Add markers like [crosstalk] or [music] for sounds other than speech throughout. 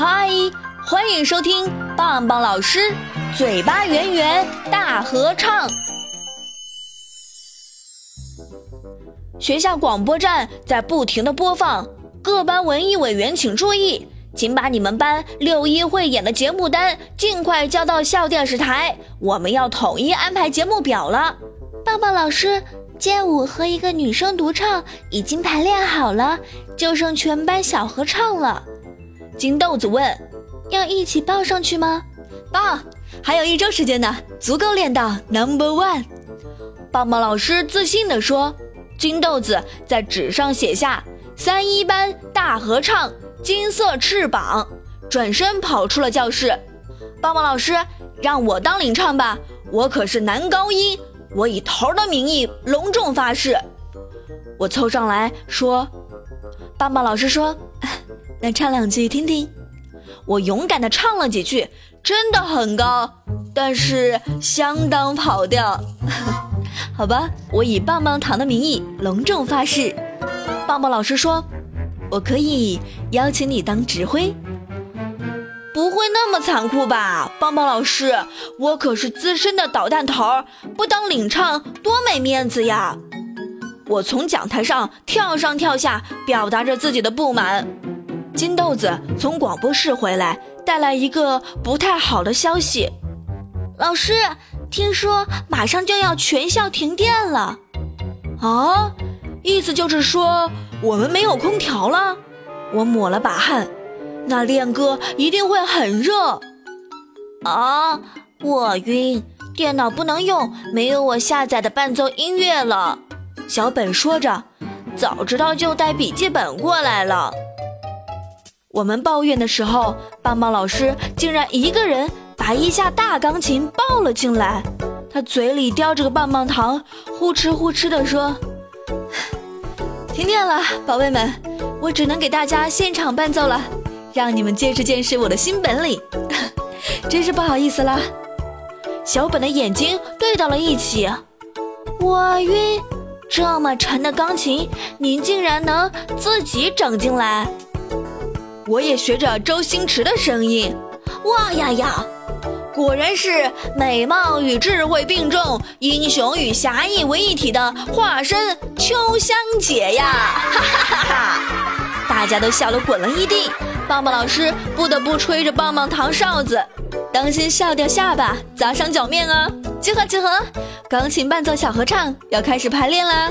嗨，欢迎收听棒棒老师嘴巴圆圆大合唱。学校广播站在不停的播放，各班文艺委员请注意，请把你们班六一汇演的节目单尽快交到校电视台，我们要统一安排节目表了。棒棒老师，街舞和一个女生独唱已经排练好了，就剩全班小合唱了。金豆子问：“要一起报上去吗？”“报，还有一周时间呢，足够练到 Number One。”棒棒老师自信地说。金豆子在纸上写下“三一班大合唱，金色翅膀”，转身跑出了教室。棒棒老师，让我当领唱吧，我可是男高音，我以头的名义隆重发誓。我凑上来说：“棒棒老师说。”那唱两句听听，我勇敢地唱了几句，真的很高，但是相当跑调。[laughs] 好吧，我以棒棒糖的名义隆重发誓。棒棒老师说，我可以邀请你当指挥，不会那么残酷吧？棒棒老师，我可是资深的捣蛋头，不当领唱多没面子呀！我从讲台上跳上跳下，表达着自己的不满。金豆子从广播室回来，带来一个不太好的消息。老师，听说马上就要全校停电了。啊，意思就是说我们没有空调了。我抹了把汗，那练歌一定会很热。啊，我晕，电脑不能用，没有我下载的伴奏音乐了。小本说着，早知道就带笔记本过来了。我们抱怨的时候，棒棒老师竟然一个人把一架大钢琴抱了进来。他嘴里叼着个棒棒糖，呼哧呼哧地说：“ [sighs] 停电了，宝贝们，我只能给大家现场伴奏了，让你们见识见识我的新本领。[laughs] 真是不好意思了。”小本的眼睛对到了一起，我晕，这么沉的钢琴，您竟然能自己整进来？我也学着周星驰的声音，哇呀呀，果然是美貌与智慧并重，英雄与侠义为一体的化身秋香姐呀！哈哈哈哈！大家都笑得滚了一地，棒棒老师不得不吹着棒棒糖哨子，当心笑掉下巴，砸伤脚面啊！集合集合，钢琴伴奏小合唱要开始排练啦！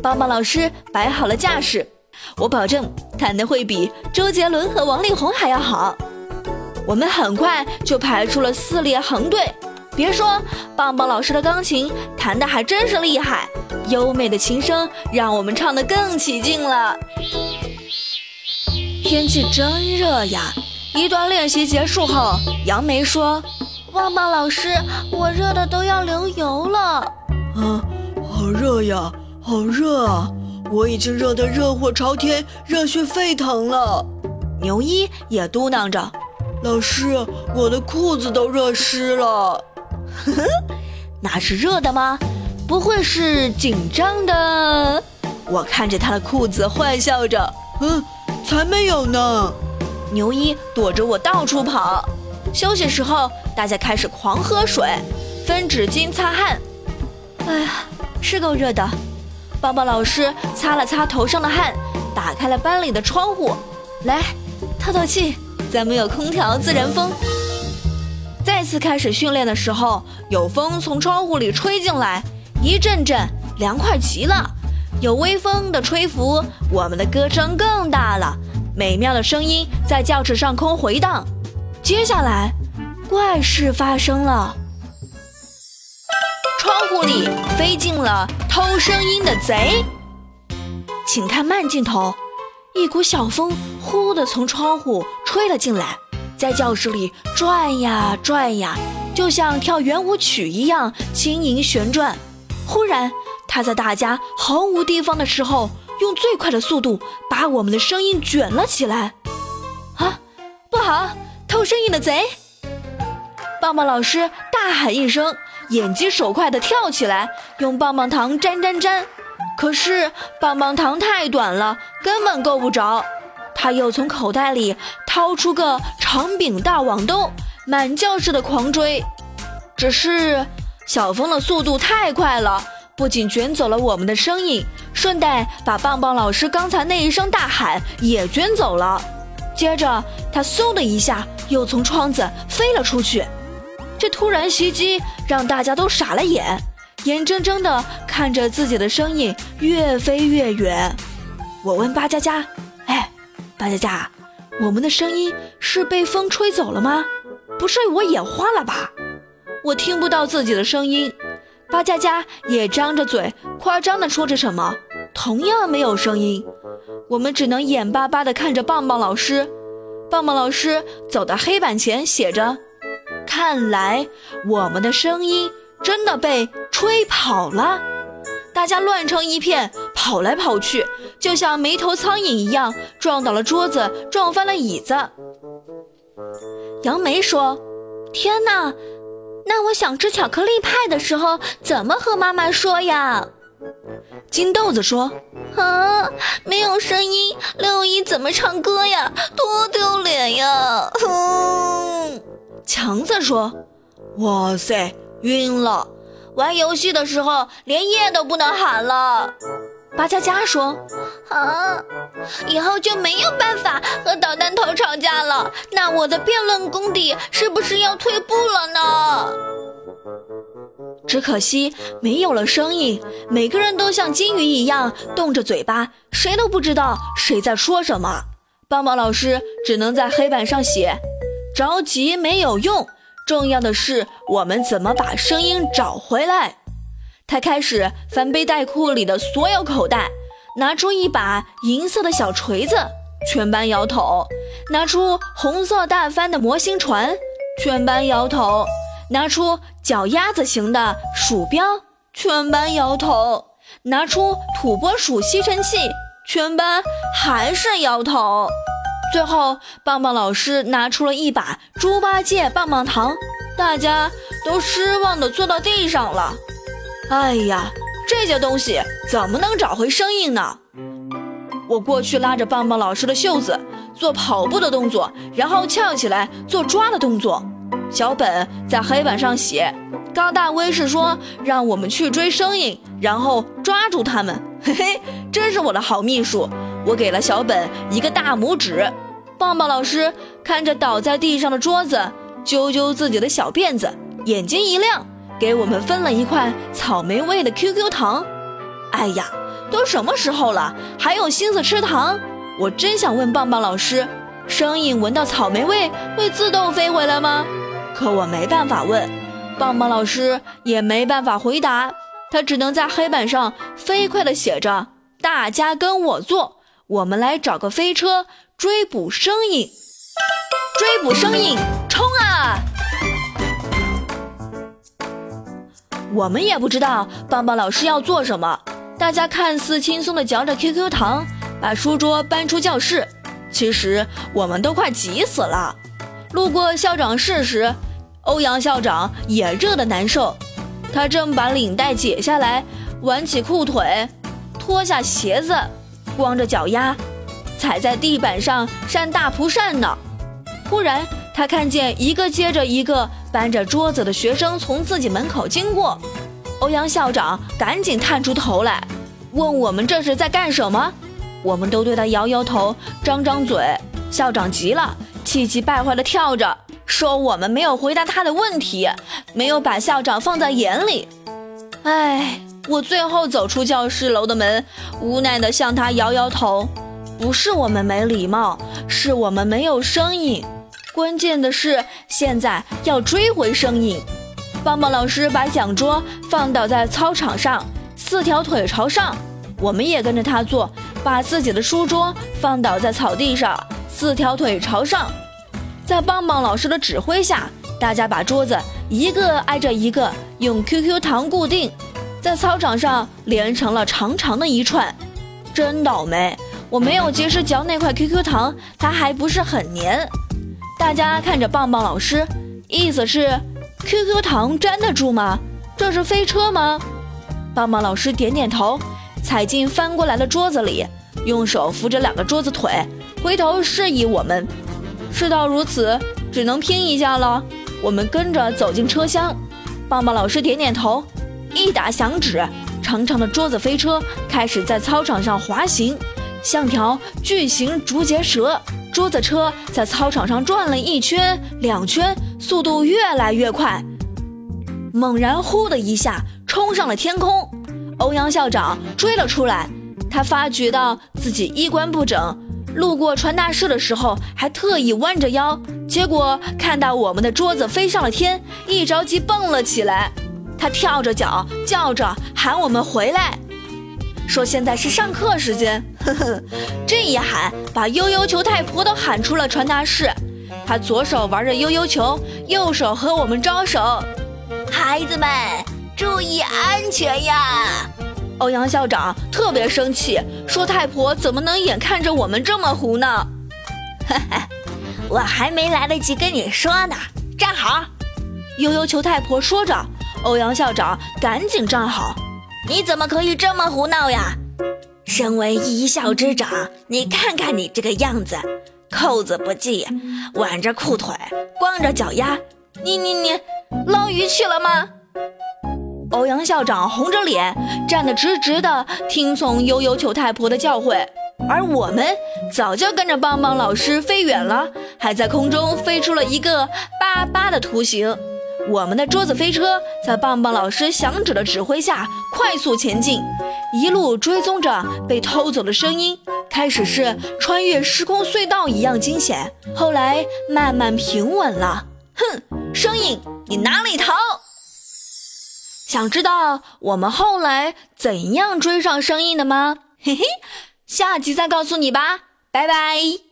棒棒老师摆好了架势。我保证弹的会比周杰伦和王力宏还要好。我们很快就排出了四列横队。别说，棒棒老师的钢琴弹的还真是厉害，优美的琴声让我们唱得更起劲了。天气真热呀！一段练习结束后，杨梅说：“棒棒老师，我热的都要流油了。”啊，好热呀，好热啊！我已经热得热火朝天，热血沸腾了。牛一也嘟囔着：“老师，我的裤子都热湿了。”呵呵，那是热的吗？不会是紧张的？我看着他的裤子，坏笑着：“嗯，才没有呢。”牛一躲着我到处跑。休息时候，大家开始狂喝水，分纸巾擦汗。哎呀，是够热的。抱抱老师擦了擦头上的汗，打开了班里的窗户，来透透气。咱们有空调，自然风。再次开始训练的时候，有风从窗户里吹进来，一阵阵凉快极了。有微风的吹拂，我们的歌声更大了，美妙的声音在教室上空回荡。接下来，怪事发生了。窗户里飞进了偷声音的贼，请看慢镜头，一股小风呼的从窗户吹了进来，在教室里转呀转呀，就像跳圆舞曲一样轻盈旋转。忽然，他在大家毫无地方的时候，用最快的速度把我们的声音卷了起来。啊，不好，偷声音的贼！棒棒老师大喊一声。眼疾手快地跳起来，用棒棒糖粘粘粘，可是棒棒糖太短了，根本够不着。他又从口袋里掏出个长柄大网兜，满教室的狂追。只是小风的速度太快了，不仅卷走了我们的声音，顺带把棒棒老师刚才那一声大喊也卷走了。接着，他嗖的一下又从窗子飞了出去。这突然袭击让大家都傻了眼，眼睁睁地看着自己的声音越飞越远。我问巴佳佳：“哎，巴佳佳，我们的声音是被风吹走了吗？不是我眼花了吧？我听不到自己的声音。”巴佳佳也张着嘴，夸张地说着什么，同样没有声音。我们只能眼巴巴地看着棒棒老师。棒棒老师走到黑板前，写着：“看来我们的声音真的被吹跑了。”大家乱成一片，跑来跑去，就像没头苍蝇一样，撞倒了桌子，撞翻了椅子。杨梅说：“天哪，那我想吃巧克力派的时候，怎么和妈妈说呀？”金豆子说：“啊，没有声音，六一怎么唱歌呀？多丢脸呀！”哼。强子说：“哇塞，晕了。”玩游戏的时候连夜都不能喊了。巴佳佳说：“啊，以后就没有办法和捣蛋头吵架了。那我的辩论功底是不是要退步了呢？”只可惜没有了声音，每个人都像金鱼一样动着嘴巴，谁都不知道谁在说什么。棒棒老师只能在黑板上写：“着急没有用。”重要的是，我们怎么把声音找回来？他开始翻背带裤里的所有口袋，拿出一把银色的小锤子，全班摇头；拿出红色大帆的模型船，全班摇头；拿出脚丫子形的鼠标，全班摇头；拿出土拨鼠吸尘器，全班还是摇头。最后，棒棒老师拿出了一把猪八戒棒棒糖，大家都失望地坐到地上了。哎呀，这些东西怎么能找回声音呢？我过去拉着棒棒老师的袖子，做跑步的动作，然后翘起来做抓的动作。小本在黑板上写：高大威士说让我们去追声音，然后抓住他们。嘿嘿，真是我的好秘书。我给了小本一个大拇指。棒棒老师看着倒在地上的桌子，揪揪自己的小辫子，眼睛一亮，给我们分了一块草莓味的 QQ 糖。哎呀，都什么时候了，还有心思吃糖？我真想问棒棒老师，声音闻到草莓味会自动飞回来吗？可我没办法问，棒棒老师也没办法回答，他只能在黑板上飞快地写着：“大家跟我做，我们来找个飞车。”追捕声音，追捕声音，冲啊！我们也不知道棒棒老师要做什么。大家看似轻松的嚼着 QQ 糖，把书桌搬出教室。其实我们都快急死了。路过校长室时，欧阳校长也热得难受。他正把领带解下来，挽起裤腿，脱下鞋子，光着脚丫。踩在地板上扇大蒲扇呢。忽然，他看见一个接着一个搬着桌子的学生从自己门口经过。欧阳校长赶紧探出头来，问我们这是在干什么。我们都对他摇摇头，张张嘴。校长急了，气急败坏地跳着，说我们没有回答他的问题，没有把校长放在眼里。哎，我最后走出教室楼的门，无奈地向他摇摇头。不是我们没礼貌，是我们没有声音。关键的是，现在要追回声音。棒棒老师把讲桌放倒在操场上，四条腿朝上。我们也跟着他做，把自己的书桌放倒在草地上，四条腿朝上。在棒棒老师的指挥下，大家把桌子一个挨着一个用 QQ 糖固定，在操场上连成了长长的一串。真倒霉！我没有及时嚼那块 QQ 糖，它还不是很黏。大家看着棒棒老师，意思是 QQ 糖粘得住吗？这是飞车吗？棒棒老师点点头，踩进翻过来的桌子里，用手扶着两个桌子腿，回头示意我们。事到如此，只能拼一下了。我们跟着走进车厢，棒棒老师点点头，一打响指，长长的桌子飞车开始在操场上滑行，像条巨型竹节蛇。桌子车在操场上转了一圈、两圈，速度越来越快。猛然，呼的一下冲上了天空。欧阳校长追了出来，他发觉到自己衣冠不整，路过传达室的时候还特意弯着腰，结果看到我们的桌子飞上了天，一着急蹦了起来。他跳着脚叫着喊我们回来。说现在是上课时间，呵呵，这一喊把悠悠球太婆都喊出了传达室。他左手玩着悠悠球，右手和我们招手。孩子们注意安全呀！欧阳校长特别生气，说太婆怎么能眼看着我们这么糊呢？[laughs] 哈哈，我还没来得及跟你说呢，站好！悠悠球太婆说着，欧阳校长赶紧站好。你怎么可以这么胡闹呀？身为一校之长，你看看你这个样子，扣子不系，挽着裤腿，光着脚丫，你你你，捞鱼去了吗？欧阳校长红着脸站得直直的，听从悠悠球太婆的教诲，而我们早就跟着棒棒老师飞远了，还在空中飞出了一个八八的图形。我们的桌子飞车在棒棒老师响指的指挥下快速前进，一路追踪着被偷走的声音。开始是穿越时空隧道一样惊险，后来慢慢平稳了。哼，声音你哪里逃？想知道我们后来怎样追上声音的吗？嘿嘿，下集再告诉你吧。拜拜。